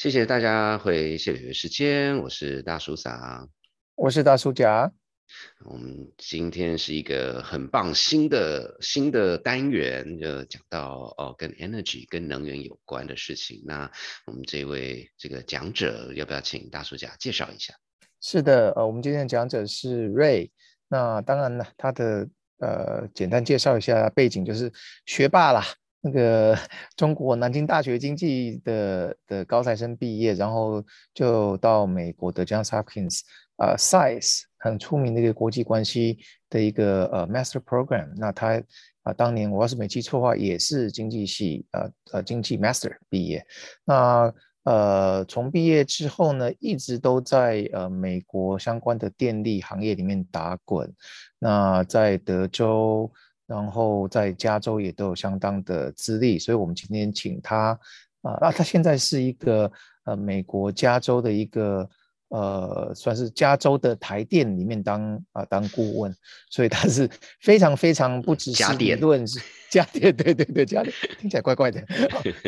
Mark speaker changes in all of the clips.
Speaker 1: 谢谢大家会谢礼的时间，我是大叔嫂，
Speaker 2: 我是大叔甲。
Speaker 1: 我们今天是一个很棒新的新的单元，就讲到哦跟 energy 跟能源有关的事情。那我们这位这个讲者要不要请大叔甲介绍一下？
Speaker 2: 是的，呃，我们今天的讲者是 Ray。那当然了，他的呃简单介绍一下背景，就是学霸啦。那个 中国南京大学经济的的高材生毕业，然后就到美国的 Johns Hopkins 啊 Science 很出名的一个国际关系的一个呃 Master Program。那他啊当年我要是没记错的话，也是经济系呃呃经济 Master 毕业。那呃从毕业之后呢，一直都在呃美国相关的电力行业里面打滚。那在德州。然后在加州也都有相当的资历，所以我们今天请他啊，那他现在是一个呃美国加州的一个呃算是加州的台电里面当啊当顾问，所以他是非常非常不只是理论是家电，对对对家电听起来怪怪的，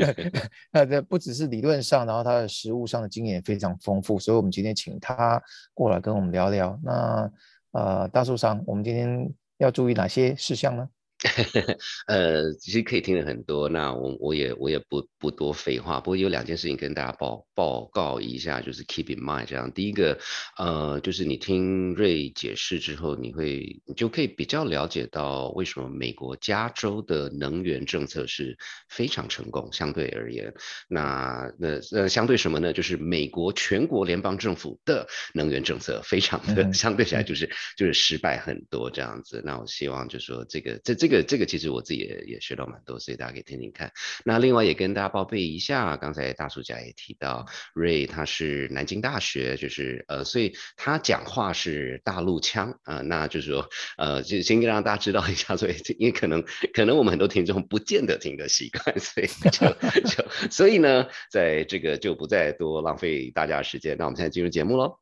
Speaker 2: 那这不只是理论上，然后他的实务上的经验也非常丰富，所以我们今天请他过来跟我们聊聊。那呃大树上，我们今天。要注意哪些事项呢？
Speaker 1: 呃，其实可以听了很多，那我我也我也不不多废话。不过有两件事情跟大家报报告一下，就是 keep in mind 这样。第一个，呃，就是你听瑞解释之后，你会你就可以比较了解到为什么美国加州的能源政策是非常成功，相对而言，那那那相对什么呢？就是美国全国联邦政府的能源政策非常的相对起来就是就是失败很多这样子。那我希望就说这个这这。这个这个其实我自己也也学到蛮多，所以大家可以听听看。那另外也跟大家报备一下，刚才大叔家也提到，Ray 他是南京大学，就是呃，所以他讲话是大陆腔啊，那就是说呃，就先让大家知道一下，所以因为可能可能我们很多听众不见得听得习惯，所以就 就所以呢，在这个就不再多浪费大家时间，那我们现在进入节目喽。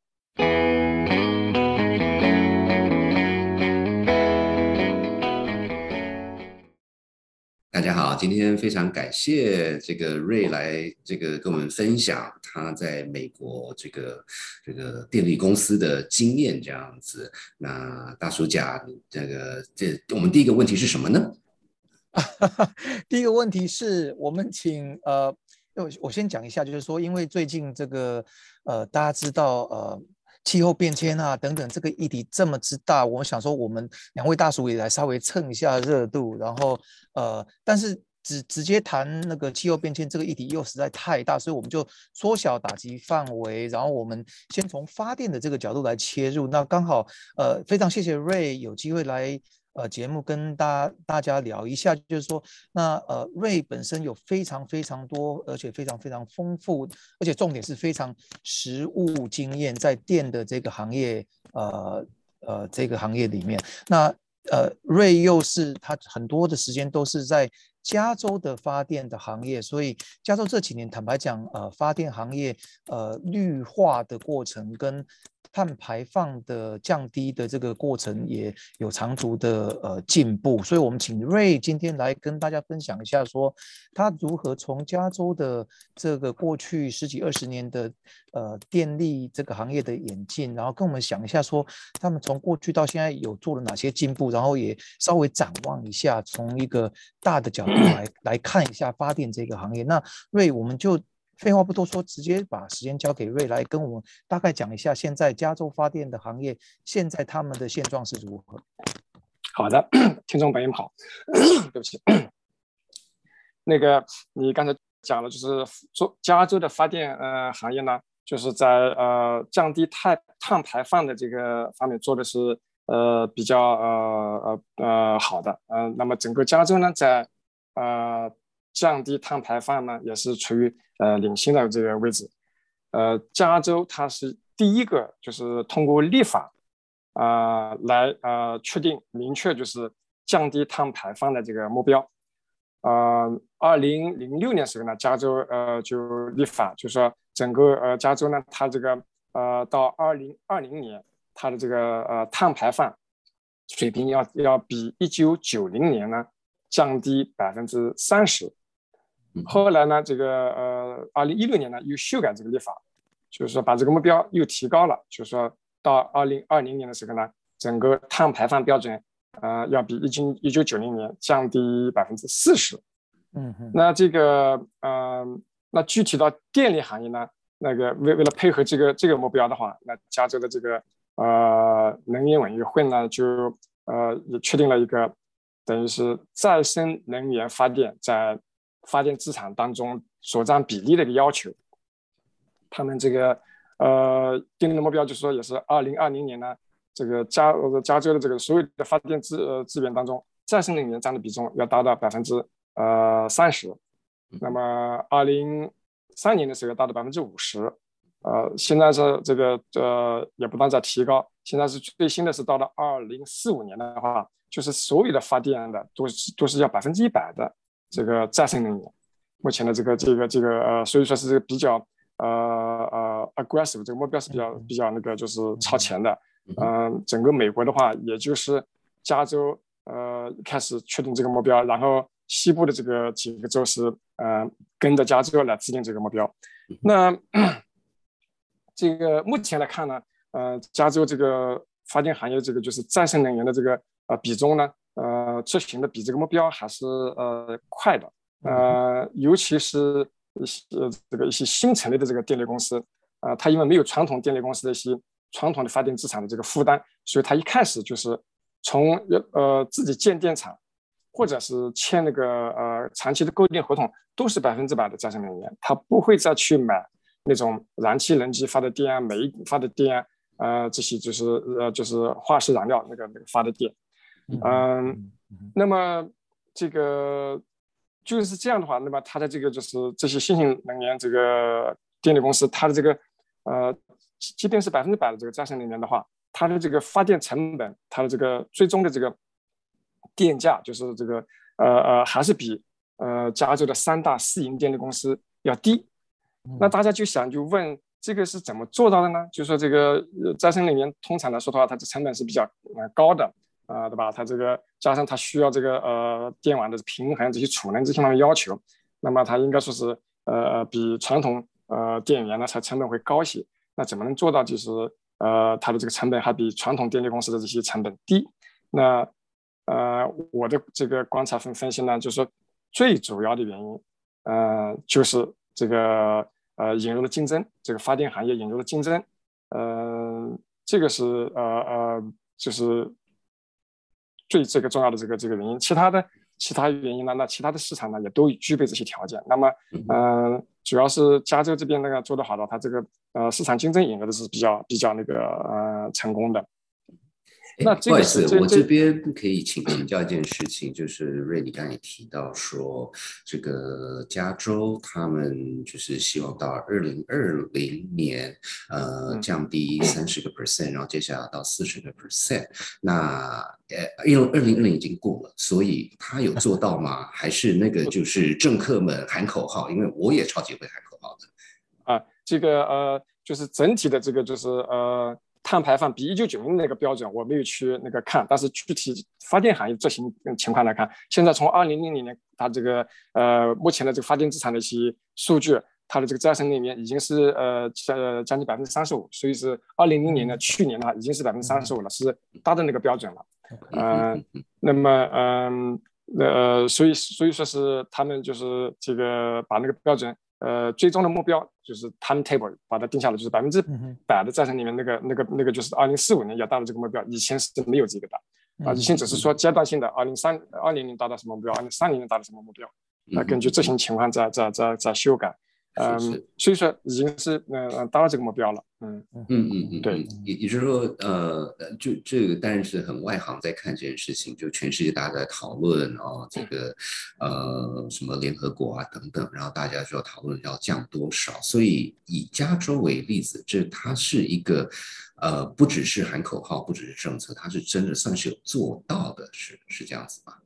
Speaker 1: 大家好，今天非常感谢这个瑞来这个跟我们分享他在美国这个这个电力公司的经验这样子。那大叔甲，这个这我们第一个问题是什么呢？
Speaker 2: 第一个问题是我们请呃，我我先讲一下，就是说，因为最近这个呃，大家知道呃。气候变迁啊，等等，这个议题这么之大，我想说，我们两位大叔也来稍微蹭一下热度，然后呃，但是直直接谈那个气候变迁这个议题又实在太大，所以我们就缩小打击范围，然后我们先从发电的这个角度来切入。那刚好呃，非常谢谢瑞有机会来。呃，节目跟大大家聊一下，就是说，那呃，瑞本身有非常非常多，而且非常非常丰富，而且重点是非常实务经验，在电的这个行业，呃呃，这个行业里面，那呃，瑞又是他很多的时间都是在加州的发电的行业，所以加州这几年坦白讲，呃，发电行业呃绿化的过程跟。碳排放的降低的这个过程也有长足的呃进步，所以我们请瑞今天来跟大家分享一下，说他如何从加州的这个过去十几二十年的呃电力这个行业的演进，然后跟我们想一下说他们从过去到现在有做了哪些进步，然后也稍微展望一下，从一个大的角度来来看一下发电这个行业。那瑞，我们就。废话不多说，直接把时间交给瑞来跟我们大概讲一下现在加州发电的行业现在他们的现状是如何。
Speaker 3: 好的，听众朋友们好，对不起，那个你刚才讲了，就是做加州的发电呃行业呢，就是在呃降低碳碳排放的这个方面做的是呃比较呃呃呃好的，嗯，那么整个加州呢在呃。降低碳排放呢，也是处于呃领先的这个位置。呃，加州它是第一个，就是通过立法啊来呃确定明确就是降低碳排放的这个目标。呃，二零零六年时候呢，加州呃就立法，就说整个呃加州呢，它这个呃到二零二零年，它的这个呃碳排放水平要要比一九九零年呢降低百分之三十。后来呢，这个呃，二零一六年呢又修改这个立法，就是说把这个目标又提高了，就是说到二零二零年的时候呢，整个碳排放标准呃要比一九一九九零年降低百分之四十。
Speaker 2: 嗯哼，
Speaker 3: 那这个呃，那具体到电力行业呢，那个为为了配合这个这个目标的话，那加州的这个呃能源委员会呢就呃也确定了一个等于是再生能源发电在发电资产当中所占比例的一个要求，他们这个呃定的目标就是说，也是二零二零年呢，这个加呃加州的这个所有的发电资呃资源当中，再生能源占的比重要达到百分之呃三十，那么二零三年的时候达到百分之五十，呃现在是这个呃也不断在提高，现在是最新的是到了二零四五年的话，就是所有的发电的都是都是要百分之一百的。这个再生能源，目前的这个这个这个呃，所以说是比较呃呃 aggressive，这个目标是比较比较那个就是超前的。嗯，整个美国的话，也就是加州呃开始确定这个目标，然后西部的这个几个州是呃跟着加州来制定这个目标。那 这个目前来看呢，呃，加州这个发电行业这个就是再生能源的这个呃比重呢。呃，执行的比这个目标还是呃快的，呃，尤其是一些这个一些新成立的这个电力公司，啊，它因为没有传统电力公司的一些传统的发电资产的这个负担，所以它一开始就是从呃自己建电厂，或者是签那个呃长期的购电合同，都是百分之百的再生能源，它不会再去买那种燃气能机发的电啊、煤发的电啊，呃，这些就是呃就是化石燃料那个那个发的电。嗯，那么这个就是这样的话，那么它的这个就是这些新型能源这个电力公司，它的这个呃，即便是百分之百的这个再生能源的话，它的这个发电成本，它的这个最终的这个电价，就是这个呃呃，还是比呃加州的三大私营电力公司要低。那大家就想就问，这个是怎么做到的呢？就说这个再生能源通常来说的话，它的成本是比较呃高的。啊，对吧？它这个加上它需要这个呃电网的平衡这些储能这些方面要求，那么它应该说是呃比传统呃电源呢它成本会高些。那怎么能做到就是呃它的这个成本还比传统电力公司的这些成本低？那呃我的这个观察分分析呢，就是说最主要的原因，呃就是这个呃引入了竞争，这个发电行业引入了竞争，呃这个是呃呃就是。最这个重要的这个这个原因，其他的其他原因呢？那其他的市场呢也都具备这些条件。那么，嗯，主要是加州这边那个做得好的，它这个呃市场竞争引入的是比较比较那个呃成功的。
Speaker 1: 那不好意思，我这边可以请请教一件事情，就是瑞，你刚才也提到说，这个加州他们就是希望到二零二零年，呃，降低三十个 percent，然后接下来到四十个 percent。那呃，因为二零二零已经过了，所以他有做到吗？还是那个就是政客们喊口号？因为我也超级会喊口号的。
Speaker 3: 啊，这个呃，就是整体的这个就是呃。碳排放比一九九零那个标准我没有去那个看，但是具体发电行业执行情况来看，现在从二零零零年它这个呃目前的这个发电资产的一些数据，它的这个再生能源已经是呃呃将近百分之三十五，所以是二零零年的去年的话已经是百分之三十五了，是达到那个标准了。嗯，那么嗯呃所以所以说是他们就是这个把那个标准。呃，最终的目标就是 timetable 把它定下来，就是百分之百的再生里面，那个、那个、那个就是二零四五年要达到这个目标。以前是没有这个的，啊，以前只是说阶段性的，二零三二零年达到什么目标，二零三零年达到什么目标，啊，根据执行情况再、再、再、再修改。嗯，所以说已经是嗯达到这个目标了。嗯
Speaker 1: 嗯嗯嗯，
Speaker 3: 对，
Speaker 1: 也也就是说，呃，就这个当然是很外行在看这件事情，就全世界大家在讨论哦，这个呃什么联合国啊等等，然后大家就要讨论要降多少。所以以加州为例子，这它是一个呃不只是喊口号，不只是政策，它是真的算是有做到的，是是这样子吧？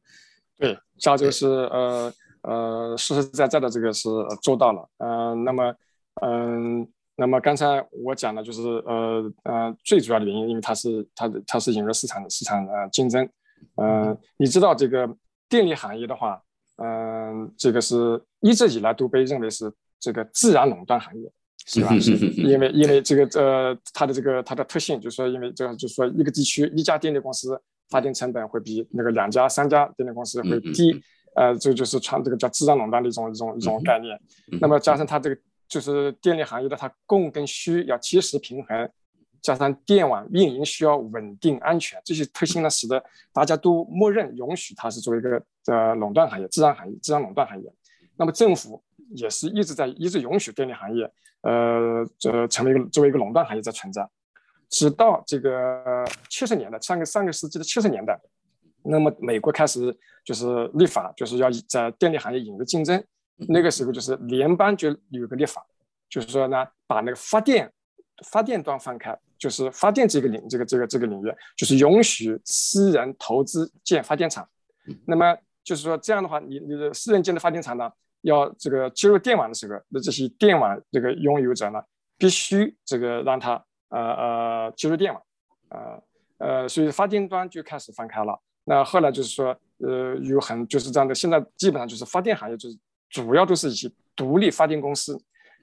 Speaker 3: 对，加州是呃。呃，实实在在的这个是做到了，嗯，那么，嗯，那么刚才我讲的就是，呃，呃，最主要的原因，因为它是它它是引入市场市场呃竞争，呃，你知道这个电力行业的话，嗯，嗯，这个是一直以来都被认为是这个自然垄断行业，是吧？因为因为这个呃，它的这个它的特性就是说，因为这样就是说，一个地区一家电力公司发电成本会比那个两家三家电力公司会低，呃，这就是传这个叫自然垄断的一种一种一种概念。那么加上它这个就是电力行业的它供跟需要及时平衡。加上电网运营需要稳定安全，这些特性呢，使得大家都默认允许它是作为一个呃垄断行业、自然行业、自然垄断行业。那么政府也是一直在一直允许电力行业，呃，这成为一个作为一个垄断行业在存在。直到这个七十年代，上个上个世纪的七十年代，那么美国开始就是立法，就是要在电力行业引入竞争。那个时候就是联邦就有个立法，就是说呢，把那个发电发电端放开。就是发电这个领这个这个这个领域，就是允许私人投资建发电厂。那么就是说这样的话，你你的私人建的发电厂呢，要这个接入电网的时候，那这些电网这个拥有者呢，必须这个让它呃呃接入电网，呃呃，所以发电端就开始放开了。那后来就是说，呃，有很就是这样的，现在基本上就是发电行业就是主要都是一些独立发电公司，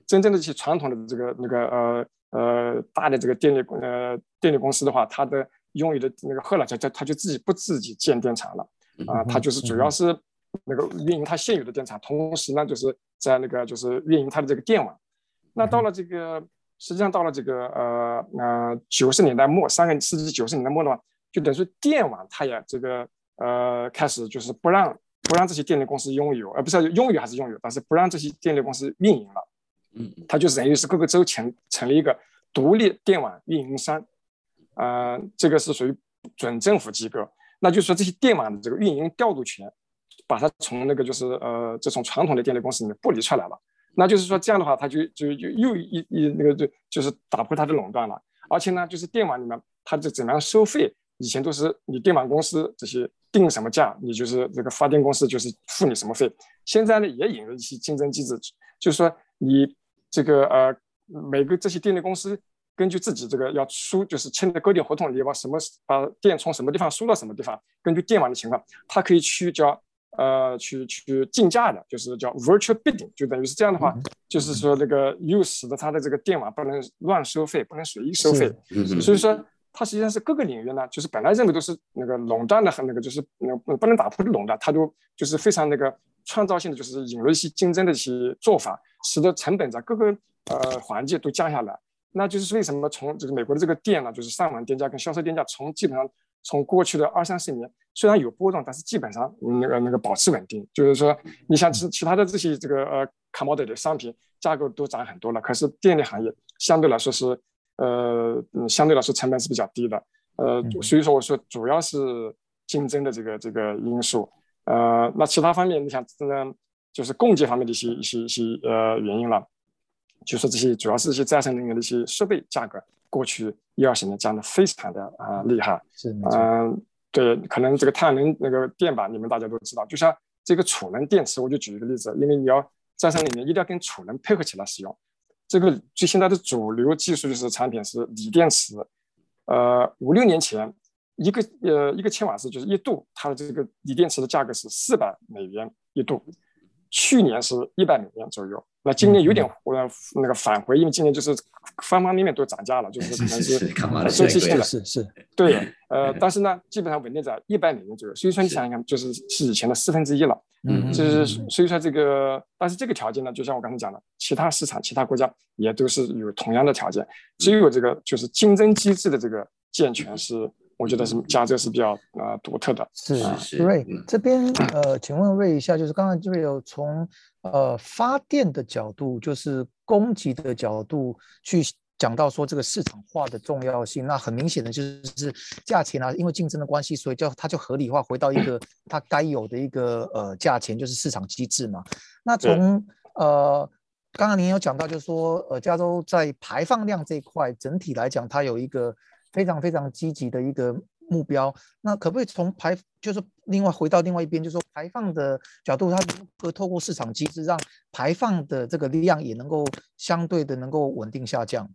Speaker 3: 真正的一些传统的这个那个呃。呃，大的这个电力呃电力公司的话，它的拥有的那个后来，它它它就自己不自己建电厂了啊，它就是主要是那个运营它现有的电厂，同时呢，就是在那个就是运营它的这个电网。那到了这个实际上到了这个呃呃九十年代末，上个世纪九十年代末的话，就等于说电网它也这个呃开始就是不让不让这些电力公司拥有，而不是拥有还是拥有，但是不让这些电力公司运营了。
Speaker 1: 嗯，
Speaker 3: 它就是等于是各个州成成立一个独立电网运营商，呃，这个是属于准政府机构。那就是说这些电网的这个运营调度权，把它从那个就是呃这种传统的电力公司里面剥离出来了。那就是说这样的话，它就就就又一一那个就就是打破它的垄断了。而且呢，就是电网里面它就怎么样收费，以前都是你电网公司这些定什么价，你就是这个发电公司就是付你什么费。现在呢，也引入一些竞争机制，就是说你。这个呃，每个这些电力公司根据自己这个要输，就是签的购电合同，你把什么把电从什么地方输到什么地方，根据电网的情况，它可以去叫呃去去竞价的，就是叫 virtual bidding，就等于是这样的话，就是说那个又使得它的这个电网不能乱收费，不能随意收费。所以说，它实际上是各个领域呢，就是本来认为都是那个垄断的和那个就是那不能打破的垄断，它都就是非常那个创造性的，就是引入一些竞争的一些做法。使得成本在各个呃环节都降下来，那就是为什么从这个美国的这个电呢，就是上网电价跟销售电价，从基本上从过去的二三十年虽然有波动，但是基本上那个那个保持稳定。就是说，你像其其他的这些这个呃 commodity 商品价格都涨很多了，可是电力行业相对来说是呃嗯相对来说成本是比较低的，呃所以说我说主要是竞争的这个这个因素，呃那其他方面你想嗯。就是供给方面的一些一些一些呃原因了，就说这些主要是一些再生能源的一些设备价格，过去一二十年降的非常的啊厉害。
Speaker 2: 是，
Speaker 3: 嗯，对，可能这个太阳能那个电板，你们大家都知道，就像这个储能电池，我就举一个例子，因为你要再生能源一定要跟储能配合起来使用。这个最现在的主流技术就是产品是锂电池，呃，五六年前一个呃一个千瓦时就是一度，它的这个锂电池的价格是四百美元一度。去年是一百美元左右，那今年有点呃那个返回，因为今年就是方方面面都涨价了，就是可能是周期性的，
Speaker 2: 是是，
Speaker 3: 对，呃，但是呢，基本上稳定在一百美元左右，所以说你想想看，就是是以前的四分之一了，嗯，就是所以说这个，但是这个条件呢，就像我刚才讲的，其他市场、其他国家也都是有同样的条件，只有这个就是竞争机制的这个健全是。我觉得是加州是比较呃独特的。
Speaker 2: 是是瑞这边呃，请问瑞一下，就是刚刚瑞有从呃发电的角度，就是供给的角度去讲到说这个市场化的重要性。那很明显的就是价钱啊，因为竞争的关系，所以就它就合理化回到一个 它该有的一个呃价钱，就是市场机制嘛。那从呃刚刚您有讲到，就是说呃加州在排放量这一块整体来讲，它有一个。非常非常积极的一个目标，那可不可以从排，就是另外回到另外一边，就是说排放的角度，它如何透过市场机制让排放的这个量也能够相对的能够稳定下降？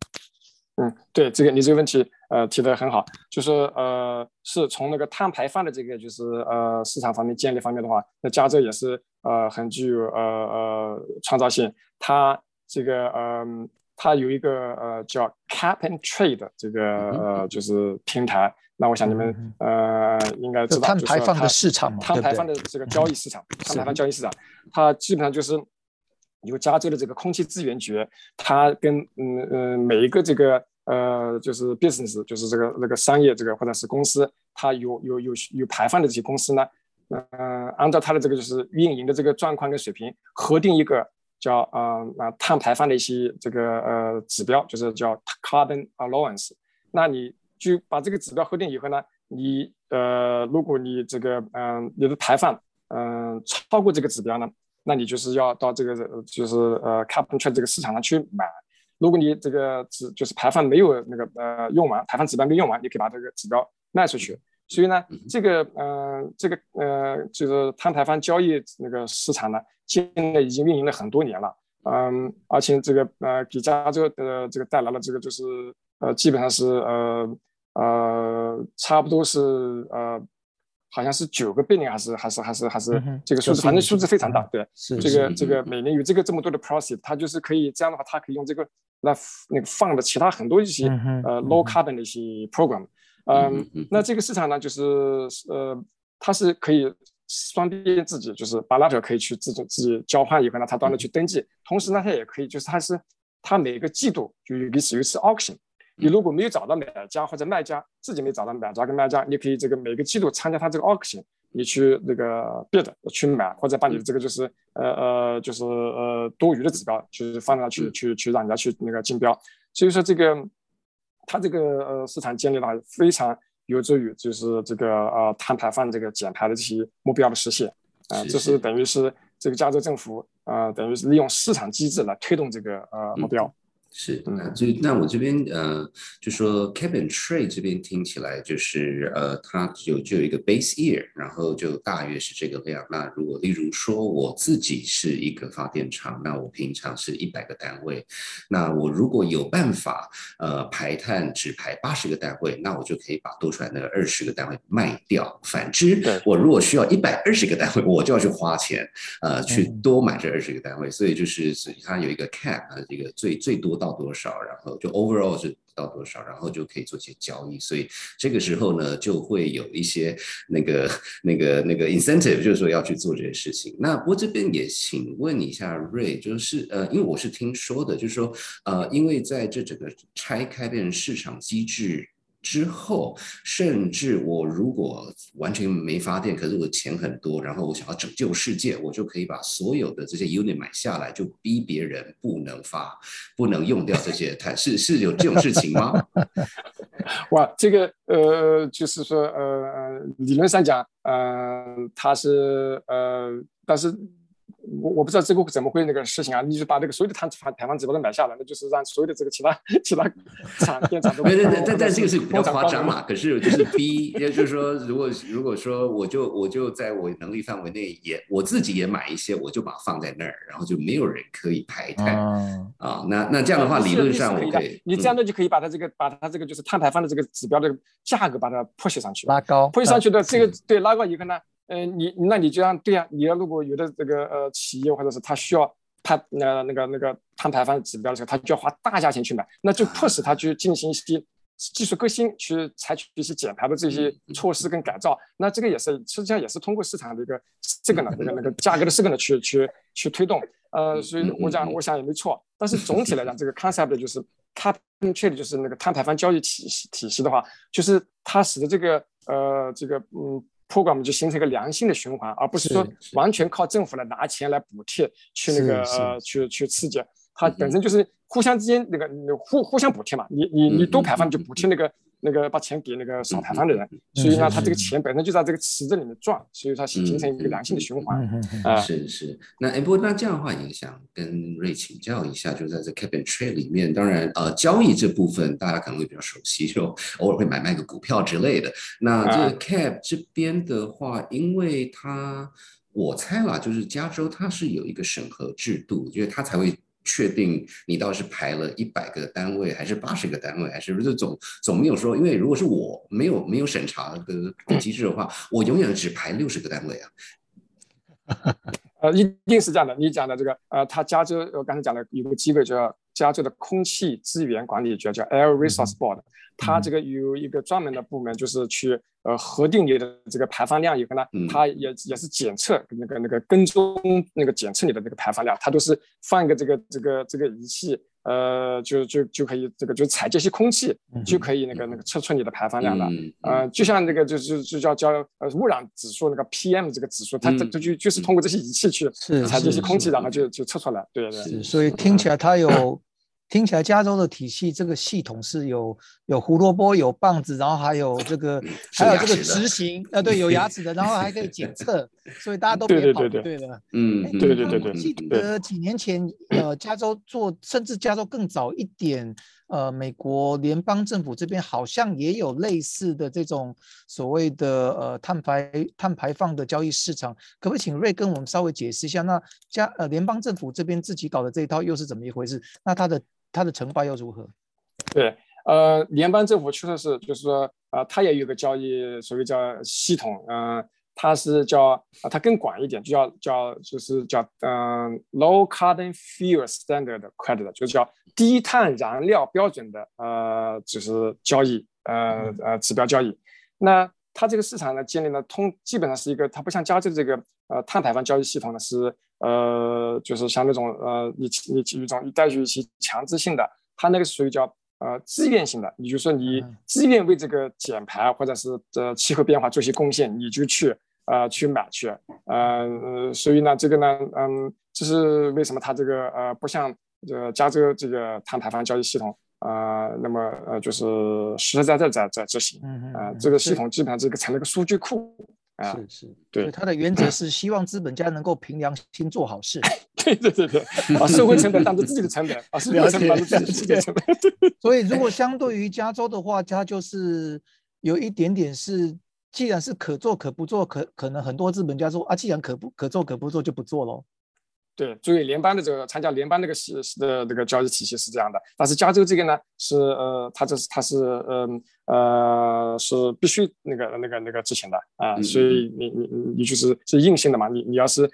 Speaker 3: 嗯，对这个你这个问题呃提的很好，就是呃是从那个碳排放的这个就是呃市场方面建立方面的话，那加州也是呃很具有呃呃创造性，它这个嗯它有一个呃叫 Cap and Trade 这个呃就是平台，那我想你们呃应该知道，
Speaker 2: 碳排放的市场嘛，
Speaker 3: 碳排放的这个交易市场，碳排放交易市场，它基本上就是。由加州的这个空气资源局，它跟嗯嗯每一个这个呃就是 business，就是这个那个商业这个或者是公司，它有有有有排放的这些公司呢，嗯，按照它的这个就是运营的这个状况跟水平，核定一个叫呃那碳排放的一些这个呃指标，就是叫 carbon allowance。那你就把这个指标核定以后呢，你呃如果你这个嗯你的排放嗯超过这个指标呢？那你就是要到这个就是呃 carbon trade 这个市场上去买。如果你这个指就是排放没有那个呃用完，排放指标没用完，你可以把这个指标卖出去。所以呢，这个呃这个呃就是碳排放交易那个市场呢，现在已经运营了很多年了。嗯，而且这个呃给加州的这个带来了这个就是呃基本上是呃呃差不多是呃。好像是九个 billion 还是还是还是还是这个数字，反正数字非常大。对，这个这个每年有这个这么多的 profit，它就是可以这样的话，它可以用这个来那个放的其他很多一些呃 low carbon 的一些 program。嗯，那这个市场呢，就是呃，它是可以双边自己就是 t e r 可以去自己自己交换以后呢，他到那去登记，同时呢，它也可以就是他是他每个季度就有一次有一次 auction。你如果没有找到买家或者卖家，自己没找到买家跟卖家，你可以这个每个季度参加他这个 auction，你去那个 bid 去买，或者把你的这个就是呃呃就是呃多余的指标，就是放上去去去让人家去那个竞标。所以说这个它这个呃市场建立了非常有助于就是这个呃碳排放这个减排的这些目标的实现。啊，这是等于是这个加州政府啊，等于是利用市场机制来推动这个呃目标。
Speaker 1: 是，那就那我这边呃，就说 cabin trade 这边听起来就是呃，它有就有一个 base year，然后就大约是这个量。那如果例如说我自己是一个发电厂，那我平常是一百个单位，那我如果有办法呃排碳只排八十个单位，那我就可以把多出来那个二十个单位卖掉。反之，我如果需要一百二十个单位，我就要去花钱呃去多买这二十个单位。所以就是它有一个 cap，它这个最最多到。多少，然后就 overall 是到多少，然后就可以做些交易。所以这个时候呢，就会有一些那个、那个、那个 incentive，就是说要去做这些事情。那我这边也请问一下瑞，就是呃，因为我是听说的，就是说呃，因为在这整个拆开变成市场机制。之后，甚至我如果完全没发电，可是我钱很多，然后我想要拯救世界，我就可以把所有的这些 unit 买下来，就逼别人不能发，不能用掉这些碳，是是有这种事情吗？
Speaker 3: 哇，这个呃，就是说呃，理论上讲，呃，它是呃，但是。我我不知道这个怎么会那个事情啊？你就把这个所有的碳排排放指标都买下来，那就是让所有的这个其他其他厂电厂都。
Speaker 1: 对对对，但但这个是比较夸张嘛。可是就是逼，也就是说，如果如果说我就我就在我能力范围内也我自己也买一些，我就把它放在那儿，然后就没有人可以排碳啊。那那这样的话，理论上我可以，
Speaker 3: 你这样的就可以把它这个把它这个就是碳排放的这个指标的价格把它 push 上去，
Speaker 2: 拉高
Speaker 3: ，push 上去的这个对拉高以后呢？嗯，你那你就让对呀，你要如果有的这个呃企业或者是他需要他呃那个那个碳排放指标的时候，他就要花大价钱去买，那就迫使他去进行一些技术革新，去采取一些减排的这些措施跟改造。那这个也是实际上也是通过市场的一个这个呢那个 那个价格的这个呢去去去推动。呃，所以我讲我想也没错。但是总体来讲，这个 concept 就是 carbon trade 就是那个碳排放交易体系体系的话，就是它使得这个呃这个嗯。Program 就形成一个良性的循环，而不是说完全靠政府来拿钱来补贴去那个呃去去刺激，它本身就是互相之间那个互互相补贴嘛，你你你多排放就补贴那个。那个把钱给那个少排放的人，所以呢，他这个钱本身就在这个池子里面转，所以它形形成一个良性的循环。
Speaker 1: 啊，是是。那哎，不过那这样的话，也想跟瑞请教一下，就在这 cap and trade 里面，当然呃，交易这部分大家可能会比较熟悉，就偶尔会买卖个股票之类的。那这个 cap 这边的话，因为它我猜啦，就是加州它是有一个审核制度，因为它才会。确定你倒是排了一百个单位，还是八十个单位，还是不是总总没有说，因为如果是我没有没有审查的机制的话，我永远只排六十个单位啊。
Speaker 3: 呃，一定是这样的。你讲的这个，呃，他加州我刚才讲的有个机会，就要加州的空气资源管理局，叫 Air Resource Board，它这个有一个专门的部门，就是去呃核定你的这个排放量以后呢，它也也是检测那个那个跟踪那个检测你的那个排放量，它都是放一个这个这个这个仪器。呃，就就就可以这个就采这些空气，就可以那个那个测出你的排放量了。呃，就像那个就就就叫叫呃污染指数那个 PM 这个指数，它这这就就是通过这些仪器去采这些空气，然后就就测出来。对对。
Speaker 2: 所以听起来它有。听起来加州的体系这个系统是有有胡萝卜有棒子，然后还有这个还有这个执行，呃，对，有牙齿的，然后还可以检测，所以大家都别跑，对的，
Speaker 3: 嗯，对对对对。
Speaker 2: 记得几年前，呃，加州做，甚至加州更早一点。呃，美国联邦政府这边好像也有类似的这种所谓的呃碳排碳排放的交易市场，可不可以请瑞跟我们稍微解释一下？那加呃联邦政府这边自己搞的这一套又是怎么一回事？那它的它的成败又如何？
Speaker 3: 对，呃，联邦政府确实是，就是说，呃，它也有个交易，所谓叫系统，嗯。它是叫啊，它更广一点，就叫叫就是叫嗯，low carbon fuel standard credit，就是叫低碳燃料标准的呃，就是交易呃呃指标交易。那它这个市场呢，建立了通基本上是一个，它不像加州这个呃碳排放交易系统呢，是呃就是像那种呃你你一种带有一些强制性的，它那个属于叫呃自愿性的，你就是说你自愿为这个减排或者是呃气候变化做些贡献，你就去。呃，去买去，呃，所以呢，这个呢，嗯，这是为什么它这个呃，不像呃加州这个碳排放交易系统啊，那么呃，就是实实在在在在执行，啊，这个系统基本上这个成了个数据库，啊，
Speaker 2: 是是，
Speaker 3: 对，
Speaker 2: 它的原则是希望资本家能够凭良心做好事，
Speaker 3: 对对对对，把社会成本当做自己的成本，啊，社会成本当做自己的成本，
Speaker 2: 所以如果相对于加州的话，它就是有一点点是。既然是可做可不做，可可能很多资本家说啊，既然可不可做可不做，就不做喽。
Speaker 3: 对，注意联邦的这个参加联邦这个系的这个交易体系是这样的，但是加州这个呢是呃，它这是它是嗯呃是必须那个那个那个执行的啊，所以你你你就是是硬性的嘛，你你要是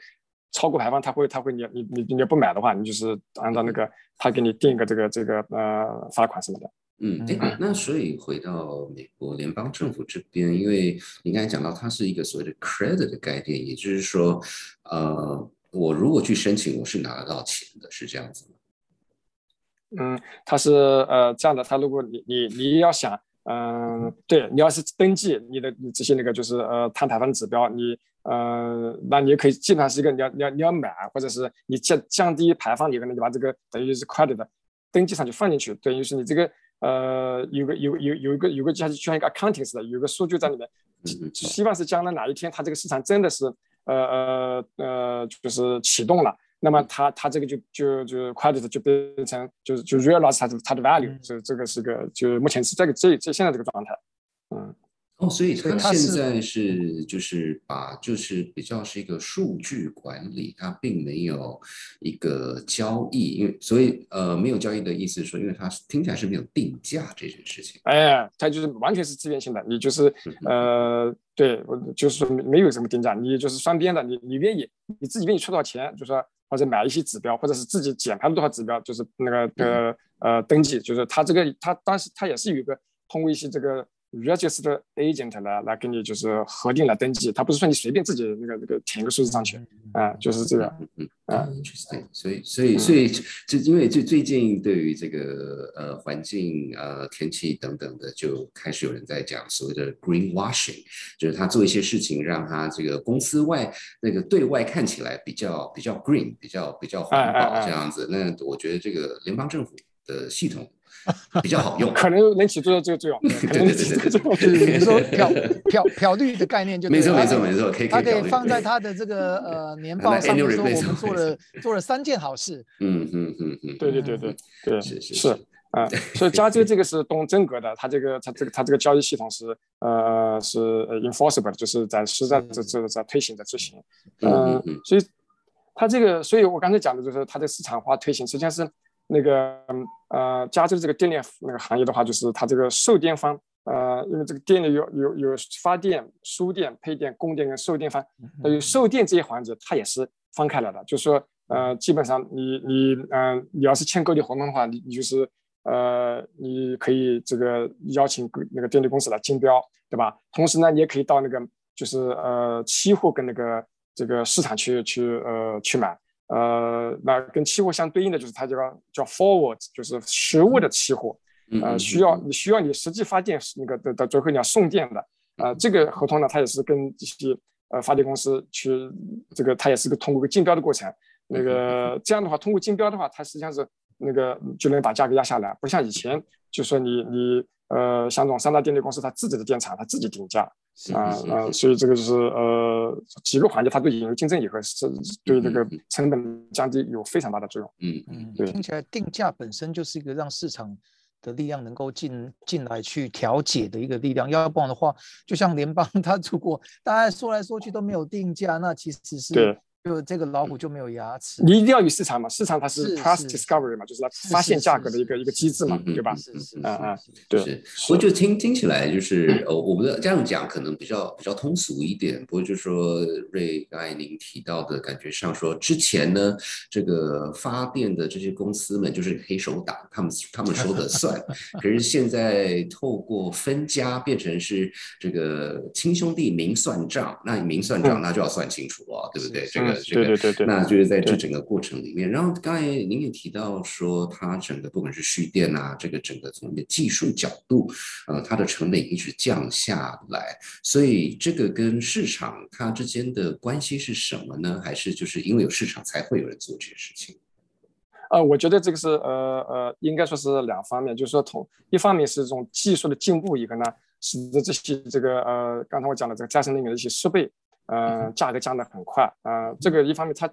Speaker 3: 超过排放，他会他会你你你你要不买的话，你就是按照那个他给你定一个这个这个呃罚款什么的。
Speaker 1: 嗯，哎，那所以回到美国联邦政府这边，因为你刚才讲到它是一个所谓的 credit 的概念，也就是说，呃，我如果去申请，我是拿得到钱的，是这样子吗？
Speaker 3: 嗯，它是呃这样的，他如果你你你要想，嗯，对你要是登记你的你这些那个就是呃碳排放指标，你呃那你也可以基本上是一个你要你要你要买，或者是你降降低排放，你可能你把这个等于是 credit 的登记上去放进去，等于是你这个。呃，有个有有有一个有个像像一个 accounting 似的，有个数据在里面，希望是将来哪一天它这个市场真的是呃呃呃就是启动了，那么它它这个就就就 credit 就变成就是就 realize 它的它的 value，这这个是个就目前是这个这这现在这个状态，嗯。
Speaker 1: 哦，所以它现在是就是把就是比较是一个数据管理，它并没有一个交易，因为所以呃没有交易的意思是说，因为它听起来是没有定价这件事情。
Speaker 3: 哎，它就是完全是自愿性的，你就是呃对，我就是说没有什么定价，你就是双边的，你你愿意你自己愿意出多少钱，就说或者买一些指标，或者是自己减排了多少指标，就是那个呃呃登记，就是它这个它当时它也是有一个通过一些这个。Registered agent 来来给你就是核定了登记，他不是说你随便自己那个那个填一个数字上去，啊，就是这个，
Speaker 1: 嗯啊，interesting。所以所以所以就因为最最近对于这个呃环境呃天气等等的，就开始有人在讲所谓的 green washing，就是他做一些事情让他这个公司外那个对外看起来比较比较 green，比较比较环保这样子。那我觉得这个联邦政府的系统。比较好用，
Speaker 3: 可能能起作用，这个作用。对对对对，
Speaker 2: 就是比如说 漂漂漂绿的概念，就
Speaker 1: 没错没错没错，可以
Speaker 2: 它可以放在它的这个呃年报上面说，我们做了做了三件好事。
Speaker 1: 嗯嗯嗯嗯，
Speaker 3: 对对对对对，
Speaker 1: 是是
Speaker 3: 是啊，所以 加州这个是动真格的，它这个它这个它这个交易系统是呃是 enforceable，就是在实在在在在推行在执行。嗯，所以它这个，所以我刚才讲的就是它的市场化推行，实际上是那个呃，加州这个电力那个行业的话，就是它这个售电方，呃，因为这个电力有有有发电、输电、配电、供电跟售电方，还有售电这些环节，它也是分开来的。就是说，呃，基本上你你嗯，你要是签购地合同的话，你你就是呃，你可以这个邀请那个电力公司来竞标，对吧？同时呢，你也可以到那个就是呃期货跟那个。这个市场去去呃去买，呃，那跟期货相对应的就是它这个叫 forward，就是实物的期货，呃，需要你需要你实际发电那个的的最后你要送电的，呃，这个合同呢，它也是跟这些呃发电公司去这个它也是个通过个竞标的过程，那个这样的话通过竞标的话，它实际上是那个就能把价格压下来，不像以前就说你你。呃，像这种三大电力公司，它自己的电厂，它自己定价啊啊，所以这个就是呃几个环节，它对引入竞争以后是对这个成本降低有非常大的作用。
Speaker 2: 嗯嗯，对，听起来定价本身就是一个让市场的力量能够进进来去调解的一个力量，要不然的话，就像联邦，它如果大家说来说去都没有定价，那其实是。就这个老虎就没有牙齿，
Speaker 3: 你一定要与市场嘛，市场它是 price discovery 嘛，就是它发现价格的一个一个机制嘛，对吧？
Speaker 2: 是是
Speaker 3: 啊啊，对。
Speaker 1: 我就听听起来就是呃，我们这样讲可能比较比较通俗一点，不过就是说瑞刚才您提到的感觉上说，之前呢这个发电的这些公司们就是黑手党，他们他们说的算，可是现在透过分家变成是这个亲兄弟明算账，那明算账那就要算清楚了，对不对？这个。
Speaker 3: 对对对对，
Speaker 1: 那就是在这整个过程里面，然后刚才您也提到说，它整个不管是蓄电啊，这个整个从一个技术角度，呃，它的成本一直降下来，所以这个跟市场它之间的关系是什么呢？还是就是因为有市场才会有人做这些事情？
Speaker 3: 呃，我觉得这个是呃呃，应该说是两方面，就是说同一方面是这种技术的进步，一个呢，使得这些这个呃，刚才我讲的这个再生能源的一些设备。呃，价格降得很快，呃，这个一方面它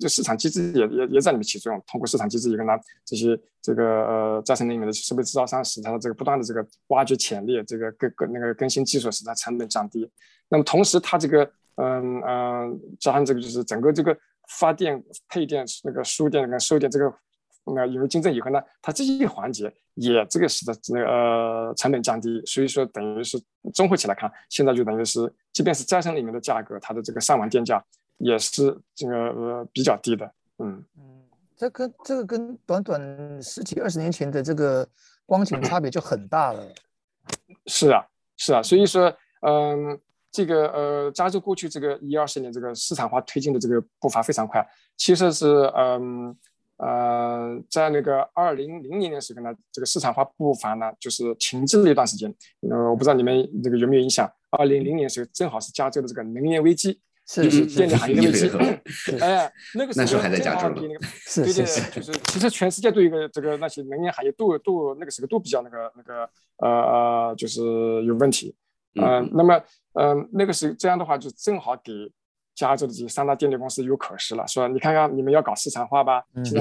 Speaker 3: 这市场机制也也也在里面起作用，通过市场机制一个呢，这些这个呃再生能源的设备制造商使它的这个不断的这个挖掘潜力，这个更更那个更新技术使它成本降低。那么同时它这个嗯嗯加上这个就是整个这个发电配电那个输电跟收电这个。那因为竞争以后呢，它这些环节也这个使得那个呃成本降低，所以说等于是综合起来看，现在就等于是，即便是再生里面的价格，它的这个上网电价也是这个呃比较低的，
Speaker 2: 嗯嗯，这跟这个跟短短十几二十年前的这个光景差别就很大了。
Speaker 3: 是啊是啊，所以说嗯这个呃加州过去这个一二十年这个市场化推进的这个步伐非常快，其实是嗯。呃，在那个二零零零年时候呢，这个市场化步伐呢，就是停滞了一段时间。呃，我不知道你们这个有没有印象？二零零年时候正好是加州的这个能源危机，就是电力行业的危机。哎，那个时候
Speaker 1: 还在加州
Speaker 3: 呢。对对，就是其实全世界对一个这个那些能源行业都都那个时候都比较那个那个呃呃，就是有问题。嗯，那么嗯，那个时候这样的话就正好给。加州的这些三大电力公司有可食了，说你看看你们要搞市场化吧，现在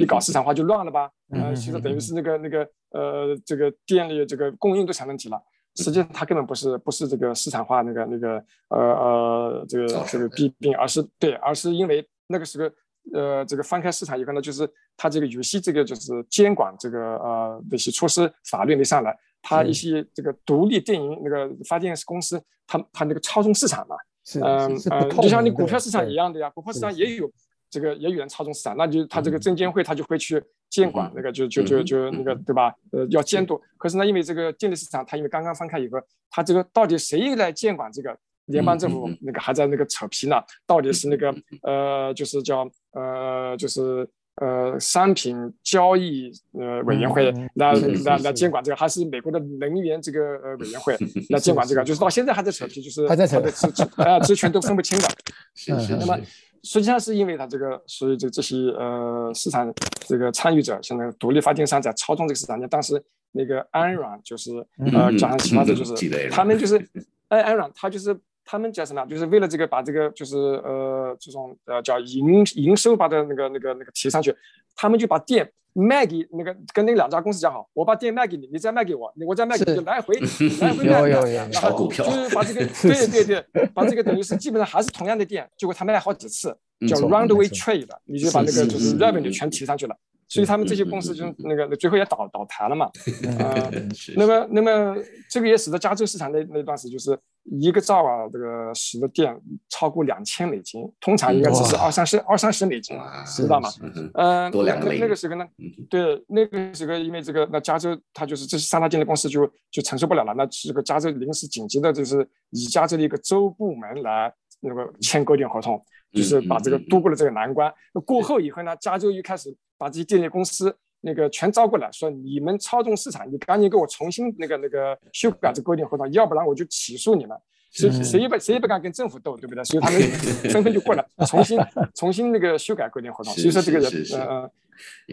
Speaker 3: 一搞市场化就乱了吧？呃，其实等于是那个那个呃，这个电力这个供应都成问题了。实际上它根本不是不是这个市场化那个那个呃呃这个这个弊病，而是对，而是因为那个时候呃这个翻开市场以后呢，就是它这个有些这个就是监管这个呃那些措施法律没上来，它一些这个独立电营那个发电公司，它它那个操纵市场嘛。
Speaker 2: 嗯
Speaker 3: 嗯，就像你股票市场一样的呀，股票市场也有这个也有人操纵市场，那就他这个证监会他就会去监管那个，就就就就那个对吧？呃，要监督。可是呢，因为这个电力市场，它因为刚刚放开以后，它这个到底谁来监管这个？联邦政府那个还在那个扯皮呢，到底是那个呃，就是叫呃，就是。呃，商品交易呃委员会来来来监管这个，还是美国的能源这个呃委员会 来监管这个？就是到现在还在扯皮，就是
Speaker 2: 还在扯
Speaker 3: 的职啊职权都分不清的。
Speaker 1: 是是。
Speaker 3: 那么实际上是因为他这个，所以这这些呃市场这个参与者，现在独立发电商在操纵这个市场。你当时那个安软就是呃加上其他的就是他们就是安安软，他就是。他们叫什么？就是为了这个把这个就是呃这种呃叫营营收把的那个那个那个提上去，他们就把店卖给那个跟那两家公司讲好，我把店卖给你，你再卖给我，我再卖给你，来回 来回卖，
Speaker 1: 炒股票，
Speaker 3: 就是把这个 对对对，把这个等于是基本上还是同样的店，结果他卖好几次，叫 roundaway trade，你就把那个就是
Speaker 1: 是
Speaker 3: revenue
Speaker 1: 嗯
Speaker 3: 全提上去了。所以他们这些公司就是那个最后也倒倒台了嘛。呃，那么那么这个也使得加州市场那那段时就是一个兆啊，这个时的电超过两千美金，通常应该只是二三十二三十美金，
Speaker 1: 哇
Speaker 3: 知道吗？
Speaker 1: 嗯哼
Speaker 3: 嗯，那
Speaker 1: 多两个
Speaker 3: 那个时候呢，对，那个时候因为这个，那加州它就是这三大电力公司就就承受不了了，那这个加州临时紧急的就是以加州的一个州部门来那个签购电合同，就是把这个度过了这个难关。那过后以后呢，加州又开始把这些电力公司那个全招过来，说你们操纵市场，你赶紧给我重新那个那个修改这购电合同，要不然我就起诉你们。谁谁也不谁也不敢跟政府斗，对不对？所以他们纷纷就过来重新重新那个修改购电合同。所以说这个
Speaker 1: 是是是
Speaker 3: 也呃，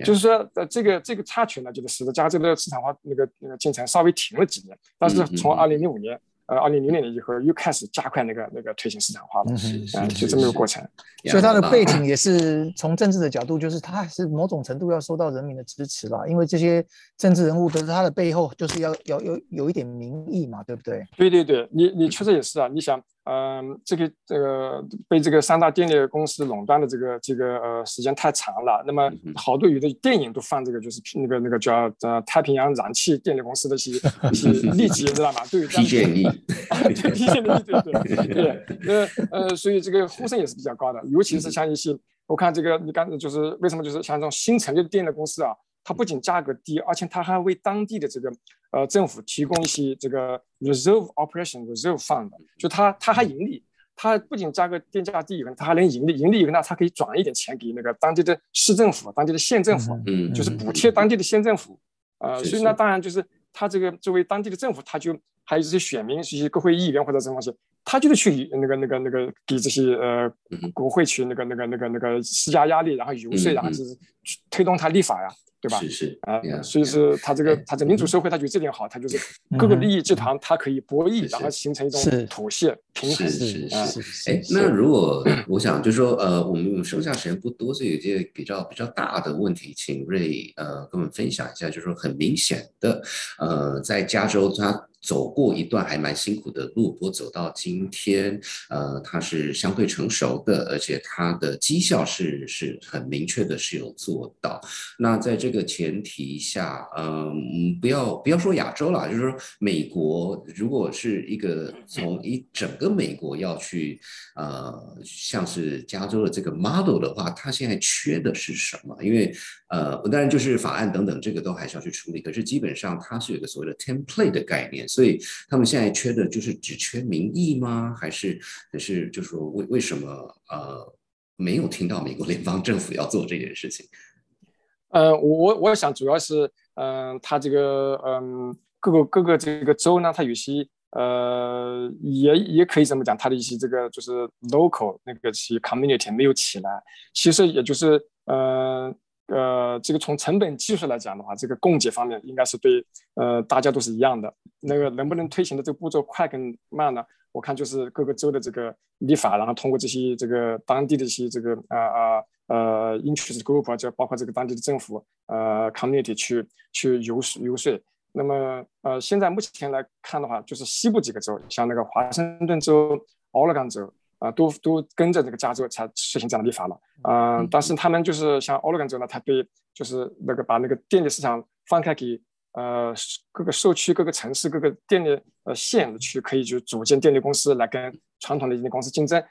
Speaker 3: 就是说呃这个这个插曲呢，就是使得加州的市场化那个那个进程稍微停了几年，但是从二零零五年呃二零零零年以后又开始加快那个那个推行市场化了，
Speaker 2: 嗯
Speaker 3: 就这么个过程。
Speaker 2: 所以它的背景也是从政治的角度，就是它是某种程度要受到人民的支持了，因为这些政治人物都是他的背后就是要要有有一点民意嘛，对不对？
Speaker 3: 对对对，你你确实也是啊。你想，嗯、这个这个被这个三大电力公司垄断的这个这个呃时间太长了。那么好多有的电影都放这个，就是那个那个叫呃太平洋燃气电力公司的一些一些 例子，知道吗？对于这样的。
Speaker 1: PG&E
Speaker 3: 啊，对 PG&E，对对对。对，呃呃，所以这个呼声也是比较高的，尤其是像一些，我看这个你刚才就是为什么就是像这种新成立的电力公司啊，它不仅价格低，而且它还为当地的这个呃政府提供一些这个 reserve operation reserve fund，就它它还盈利。它不仅价格电价低以外，它还能盈利，盈利以后呢，它可以转一点钱给那个当地的市政府、当地的县政府，
Speaker 1: 嗯，
Speaker 3: 就是
Speaker 1: 嗯
Speaker 3: 补贴当地的县政府，呃，所以呢，当然就是它这个作为当地的政府，它就还有这些选民、这些国会议员或者什么东西，他就是去那个那个那个给这些呃
Speaker 1: 嗯
Speaker 3: 国会去那个那个那个那个施加压力，然后游说，然后就是去推动他立法呀，对吧？
Speaker 1: 是是？
Speaker 3: 啊，所以是他这个
Speaker 1: 哎。
Speaker 3: 他这民主社会，他觉得这点好，他就是各个利益集团，他可以博弈，然后形成一种妥协平衡。
Speaker 1: 是是
Speaker 3: 啊
Speaker 1: 是。
Speaker 2: 是
Speaker 1: 哎，那如果我想就说，呃，我们剩下时间不多，所以有一些比较比较大的问题，请瑞呃跟我们分享一下。就是说，很明显的，呃，在加州他走过一段还蛮辛苦的路，不过走到今天，呃，它是相对成熟的，而且它的绩效是是很明确的，是有做到。那在这个前提下，嗯，不要不要说亚洲啦，就是说美国，如果是一个从一整个美国要去，呃，像是加州的这个 model 的话，它现在缺的是什么？因为呃，当然就是法案等等，这个都还是要去处理。可是基本上它是有一个所谓的 template 的概念，所以他们现在缺的就是只缺民意吗？还是还是就是说为为什么呃没有听到美国联邦政府要做这件事情？
Speaker 3: 呃，我我我想主要是，嗯、它这个，嗯、各个各个这个州呢，它有些，呃，也也可以这么讲，它的一些这个就是 local 那个些 community 没有起来，其实也就是，呃呃，这个从成本技术来讲的话，这个供给方面应该是对，呃，大家都是一样的。那个能不能推行的这个步骤快跟慢呢？我看就是各个州的这个立法，然后通过这些这个当地的一些这个啊啊呃 interest group 啊，就包括这个当地的政府呃 community 去去游游说。那么呃现在目前来看的话，就是西部几个州，像那个华盛顿州、奥勒冈州啊、都都跟着这个加州才实行这样的立法了。嗯、
Speaker 1: 嗯
Speaker 3: 但是他们就是像奥勒冈州呢，它对就是那个把那个电力市场放开给呃各个社区、各个城市、各个电力呃县的区，可以就组建电力公司来跟传统的电力公司竞争，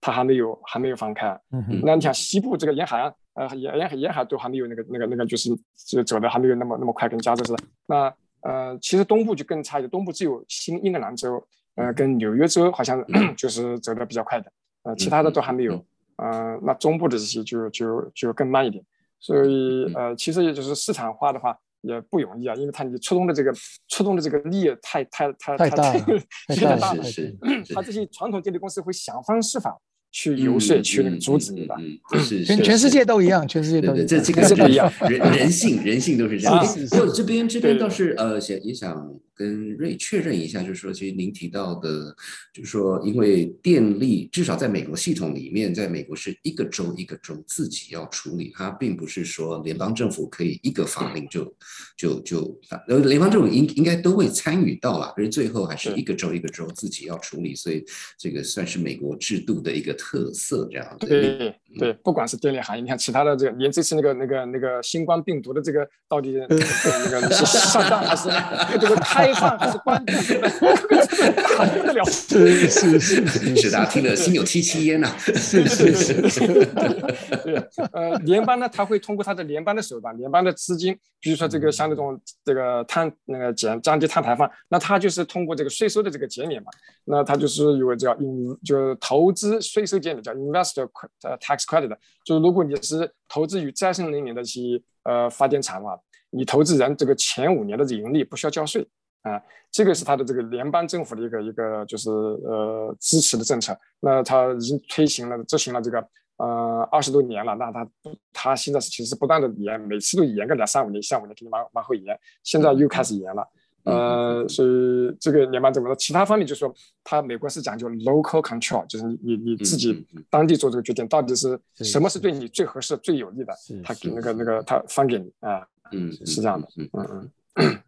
Speaker 3: 它还没有还没有放开。
Speaker 2: 嗯哼，
Speaker 3: 那你想西部这个沿海岸，呃沿沿海沿海都还没有那个那个那个就是就走的还没有那么那么快，跟加州似的。那呃其实东部就更差一点，东部只有新英格兰州，呃跟纽约州好像 就是走的比较快的，呃其他的都还没有。呃那中部的这些就就就更慢一点。所以呃其实也就是市场化的话。也不容易啊，因为它你触动的这个触动的这个力太太太
Speaker 2: 太大了
Speaker 3: 太
Speaker 2: 太大了
Speaker 1: 是，
Speaker 3: 它这些传统电力公司会想方设法去游说，去那个阻止你吧。
Speaker 1: 嗯，嗯是
Speaker 2: 全全世界都一样，全世界
Speaker 1: 对对，
Speaker 2: 都一样。
Speaker 1: 这这个
Speaker 3: 是不一样
Speaker 1: 人 人性人性都是这样。这边这边倒是呃，想也想跟瑞确认一下，就是说，其实您提到的，就是说，因为电力至少在美国系统里面，在美国是一个州一个州自己要处理，它并不是说联邦政府可以一个法令就就就呃联邦政府应应该都会参与到了，可是最后还是一个州一个州自己要处理，所以这个算是美国制度的一个特色，这样
Speaker 3: 对对，不管是电力行业，你看其他的这个，连这次那个那个那个新冠病毒的这个到底 那个是上当还是这个开放还是关闭，打不得了。
Speaker 2: 是是是。
Speaker 1: 是，大家 听了心有戚戚焉呐。
Speaker 2: 是是是，
Speaker 3: 对，呃，联邦呢，他会通过他的联邦的手段，联邦的资金，比如说这个像那种这个碳那个减降低碳排放，那他就是通过这个税收的这个减免嘛，那他就是有叫引就投资税收减免叫 investor tax credit，就是如果你是投资于再生能源的一些呃发电厂啊，你投资人这个前五年的盈利不需要交税啊，这个是他的这个联邦政府的一个一个就是呃支持的政策，那他已经推行了执行了这个呃二十多年了，那他他现在是其实不断的延，每次都延个两三五年，三五年给你往往后延，现在又开始延了。呃，所以这个联邦政府的其他方面，就是说，它美国是讲究 local control，就是你你你自己当地做这个决定，到底是什么是对你最合适、最有利的，他给那个那个他发给你啊，嗯，是这样的，嗯嗯
Speaker 1: 嗯。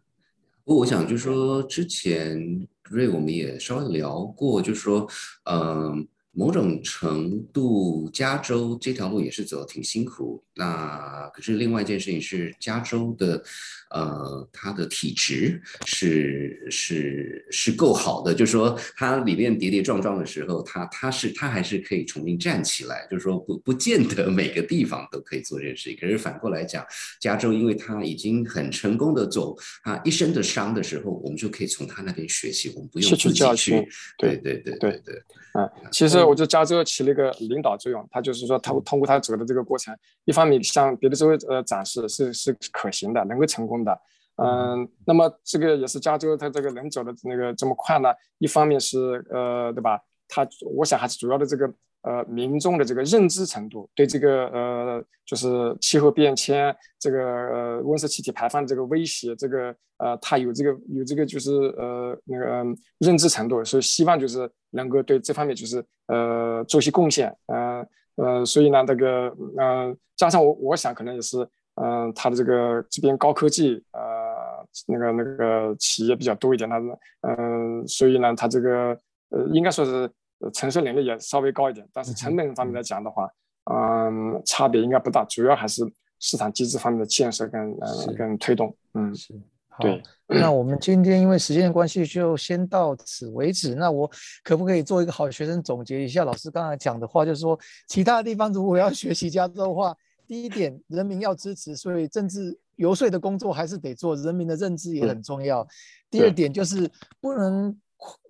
Speaker 1: 不过我想就是说，之前瑞我们也稍微聊过，就是说，嗯。某种程度，加州这条路也是走的挺辛苦。那可是另外一件事情是，加州的，呃，它的体质是是是够好的，就是说它里面跌跌撞撞的时候，它它是它还是可以重新站起来。就是说不不见得每个地方都可以做这件事情。可是反过来讲，加州因为它已经很成功的走它一身的伤的时候，我们就可以从他那边学习，我们不用自己去。对对对对对，
Speaker 3: 嗯，其实。我觉得加州起了一个领导作用，他就是说，他通过他走的这个过程，一方面向别的州呃展示是是可行的，能够成功的，嗯，那么这个也是加州它这个能走的那个这么快呢，一方面是呃，对吧？它我想还是主要的这个。呃，民众的这个认知程度，对这个呃，就是气候变迁这个呃温室气体排放这个威胁，这个呃，它有这个有这个就是呃那个认知程度，所以希望就是能够对这方面就是呃做些贡献，呃呃，所以呢，这个嗯，加上我我想可能也是嗯，他的这个这边高科技呃那个那个企业比较多一点，他嗯，所以呢，他这个呃应该说是。承受能力也稍微高一点，但是成本方面来讲的话，嗯，差别应该不大，主要还是市场机制方面的建设跟呃跟推动，嗯，
Speaker 2: 是，对。那我们今天因为时间的关系，就先到此为止。那我可不可以做一个好学生总结一下老师刚才讲的话，就是说，其他地方如果要学习加州的话，第一点，人民要支持，所以政治游说的工作还是得做，人民的认知也很重要。第二点就是不能。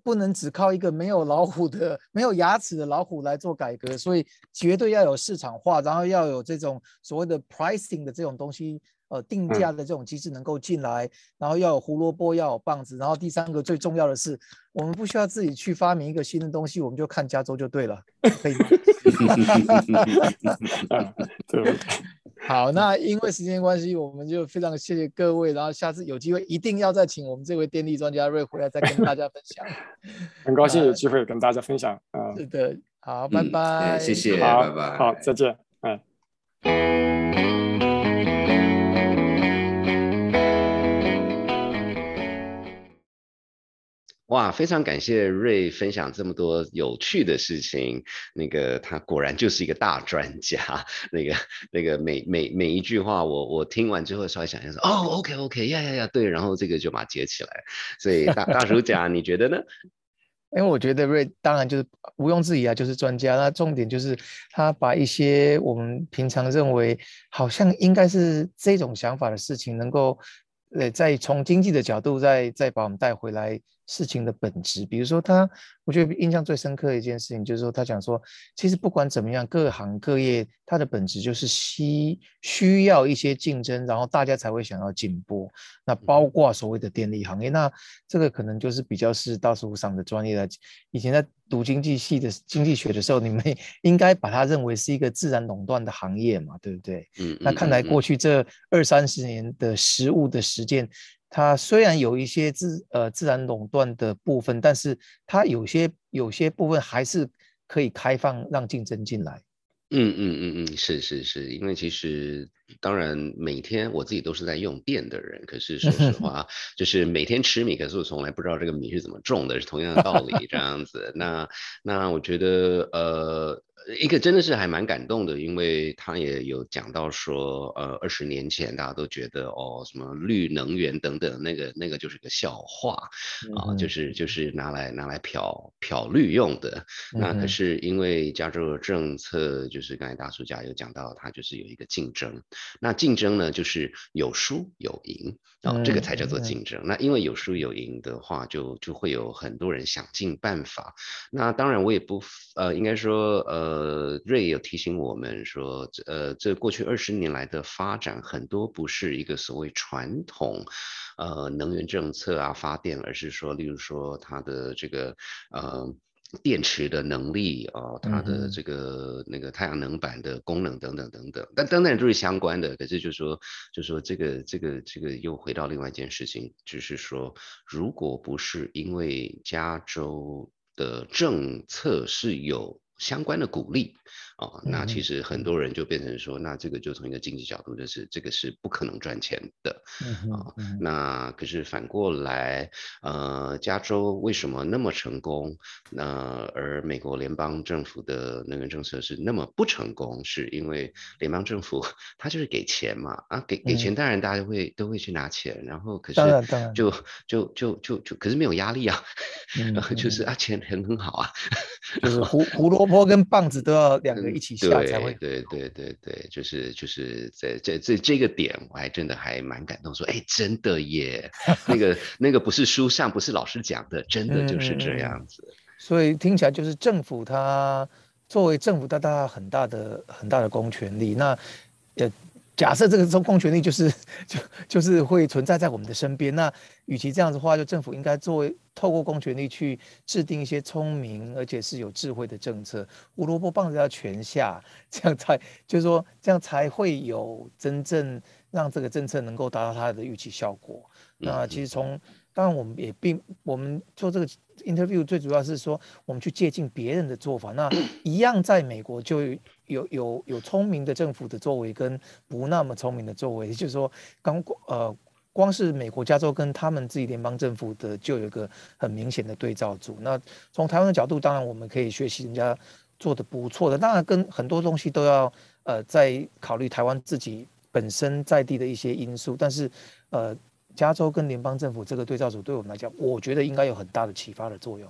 Speaker 2: 不能只靠一个没有老虎的、没有牙齿的老虎来做改革，所以绝对要有市场化，然后要有这种所谓的 pricing 的这种东西，呃，定价的这种机制能够进来，然后要有胡萝卜，要有棒子，然后第三个最重要的是，我们不需要自己去发明一个新的东西，我们就看加州就对了，可以吗？
Speaker 3: 对。
Speaker 2: 好，那因为时间关系，我们就非常谢谢各位，然后下次有机会一定要再请我们这位电力专家瑞回来再跟大家分享。
Speaker 3: 很高兴有机会跟大家分享，嗯，
Speaker 2: 是的，好，拜拜，
Speaker 1: 谢谢，
Speaker 3: 好，
Speaker 1: 拜拜，
Speaker 3: 好，再见，嗯。
Speaker 1: 哇，非常感谢瑞分享这么多有趣的事情。那个他果然就是一个大专家。那个那个每每每一句话，我我听完之后稍微想一下说，哦，OK OK，呀呀呀，对，然后这个就把它接起来。所以大大叔讲，你觉得呢？
Speaker 2: 因为我觉得瑞当然就是毋庸置疑啊，就是专家。那重点就是他把一些我们平常认为好像应该是这种想法的事情，能够呃再从经济的角度再再把我们带回来。事情的本质，比如说他，我觉得印象最深刻的一件事情就是说，他讲说，其实不管怎么样，各行各业它的本质就是需需要一些竞争，然后大家才会想要进步。那包括所谓的电力行业，那这个可能就是比较是大叔上的专业的。以前在读经济系的经济学的时候，你们 应该把它认为是一个自然垄断的行业嘛，对不对？嗯。那看来过去这二三十年的实物的实践。它虽然有一些自呃自然垄断的部分，但是它有些有些部分还是可以开放让竞争进来。
Speaker 1: 嗯嗯嗯嗯，是是是，因为其实当然每天我自己都是在用电的人，可是说实话，就是每天吃米，可是我从来不知道这个米是怎么种的，是同样的道理这样子。那那我觉得呃。一个真的是还蛮感动的，因为他也有讲到说，呃，二十年前大家都觉得哦，什么绿能源等等，那个那个就是个笑话啊，就是就是拿来拿来漂漂绿用的。那可是因为加州的政策，就是刚才大叔家有讲到，它就是有一个竞争。那竞争呢，就是有输有赢啊，这个才叫做竞争。那因为有输有赢的话，就就会有很多人想尽办法。那当然我也不呃，应该说呃，瑞有提醒我们说，呃，这过去二十年来的发展，很多不是一个所谓传统呃能源政策啊发电，而是说，例如说它的这个呃。电池的能力啊，它的这个那个太阳能板的功能等等等等，但当然都是相关的。可是就说就说这个这个这个又回到另外一件事情，就是说，如果不是因为加州的政策是有相关的鼓励。啊，那其实很多人就变成说，那这个就从一个经济角度，就是这个是不可能赚钱的啊。那可是反过来，呃，加州为什么那么成功？那而美国联邦政府的能源政策是那么不成功？是因为联邦政府他就是给钱嘛啊，给给钱，当然大家会都会去拿钱，然后可是就就就就就可是没有压力啊，就是啊钱很很好啊，
Speaker 2: 就是胡 胡萝卜跟棒子都要两个。一起下才会
Speaker 1: 对对对对，就是就是在这这这个点，我还真的还蛮感动，说哎，真的耶，那个 那个不是书上不是老师讲的，真的就是这样子。
Speaker 2: 所以听起来就是政府它作为政府，它大很大的很大的公权力。那呃。假设这个中公权力就是 就就是会存在在我们的身边，那与其这样子的话，就政府应该作为透过公权力去制定一些聪明而且是有智慧的政策，胡萝卜棒子要全下，这样才就是说这样才会有真正让这个政策能够达到它的预期效果。那其实从当然我们也并我们做这个 interview 最主要是说我们去借鉴别人的做法，那 一样在美国就。有有有聪明的政府的作为跟不那么聪明的作为，就是说，刚呃，光是美国加州跟他们自己联邦政府的就有一个很明显的对照组。那从台湾的角度，当然我们可以学习人家做的不错的，当然跟很多东西都要呃在考虑台湾自己本身在地的一些因素。但是呃，加州跟联邦政府这个对照组对我们来讲，我觉得应该有很大的启发的作用。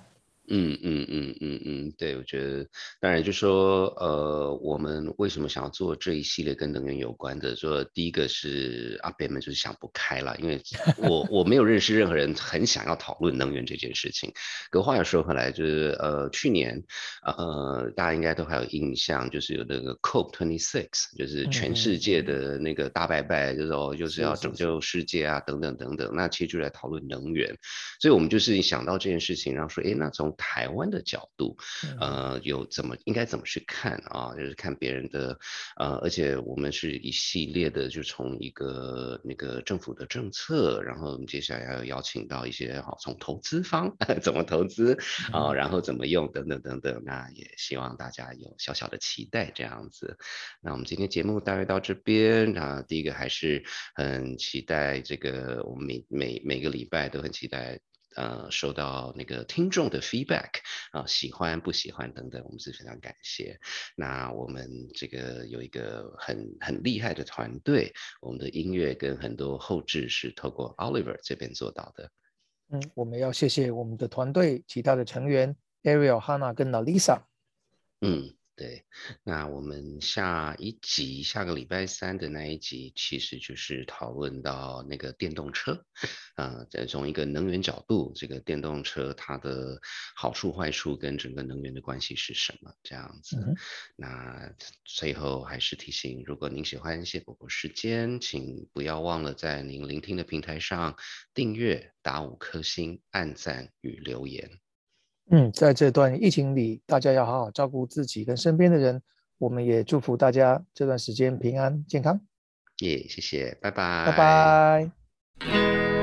Speaker 1: 嗯嗯嗯嗯嗯，对，我觉得当然就说，呃，我们为什么想要做这一系列跟能源有关的？说第一个是阿伯们就是想不开了，因为 我我没有认识任何人很想要讨论能源这件事情。可话又说回来，就是呃，去年呃，大家应该都还有印象，就是有那个 COP twenty six，就是全世界的那个大拜拜，就是哦，就是要拯救世界啊，等等等等。那其实就在讨论能源，所以我们就是想到这件事情，然后说，哎，那从台湾的角度，呃，有怎么应该怎么去看啊？就是看别人的，呃，而且我们是一系列的，就从一个那个政府的政策，然后我们接下来要邀请到一些好从投资方 怎么投资啊，然后怎么用等等等等。那也希望大家有小小的期待这样子。那我们今天节目大概到这边啊，第一个还是很期待这个，我们每每每个礼拜都很期待。呃，收到那个听众的 feedback 啊，喜欢不喜欢等等，我们是非常感谢。那我们这个有一个很很厉害的团队，我们的音乐跟很多后置是透过 Oliver 这边做到的。
Speaker 2: 嗯，我们要谢谢我们的团队其他的成员 Ariel、Hannah 跟 Lisa。
Speaker 1: 嗯。对，那我们下一集，下个礼拜三的那一集，其实就是讨论到那个电动车，啊，在从一个能源角度，这个电动车它的好处坏处跟整个能源的关系是什么？这样子。那最后还是提醒，如果您喜欢谢伯伯时间，请不要忘了在您聆听的平台上订阅、打五颗星、按赞与留言。
Speaker 2: 嗯，在这段疫情里，大家要好好照顾自己跟身边的人。我们也祝福大家这段时间平安健康。
Speaker 1: 耶，谢谢，拜拜，
Speaker 2: 拜拜。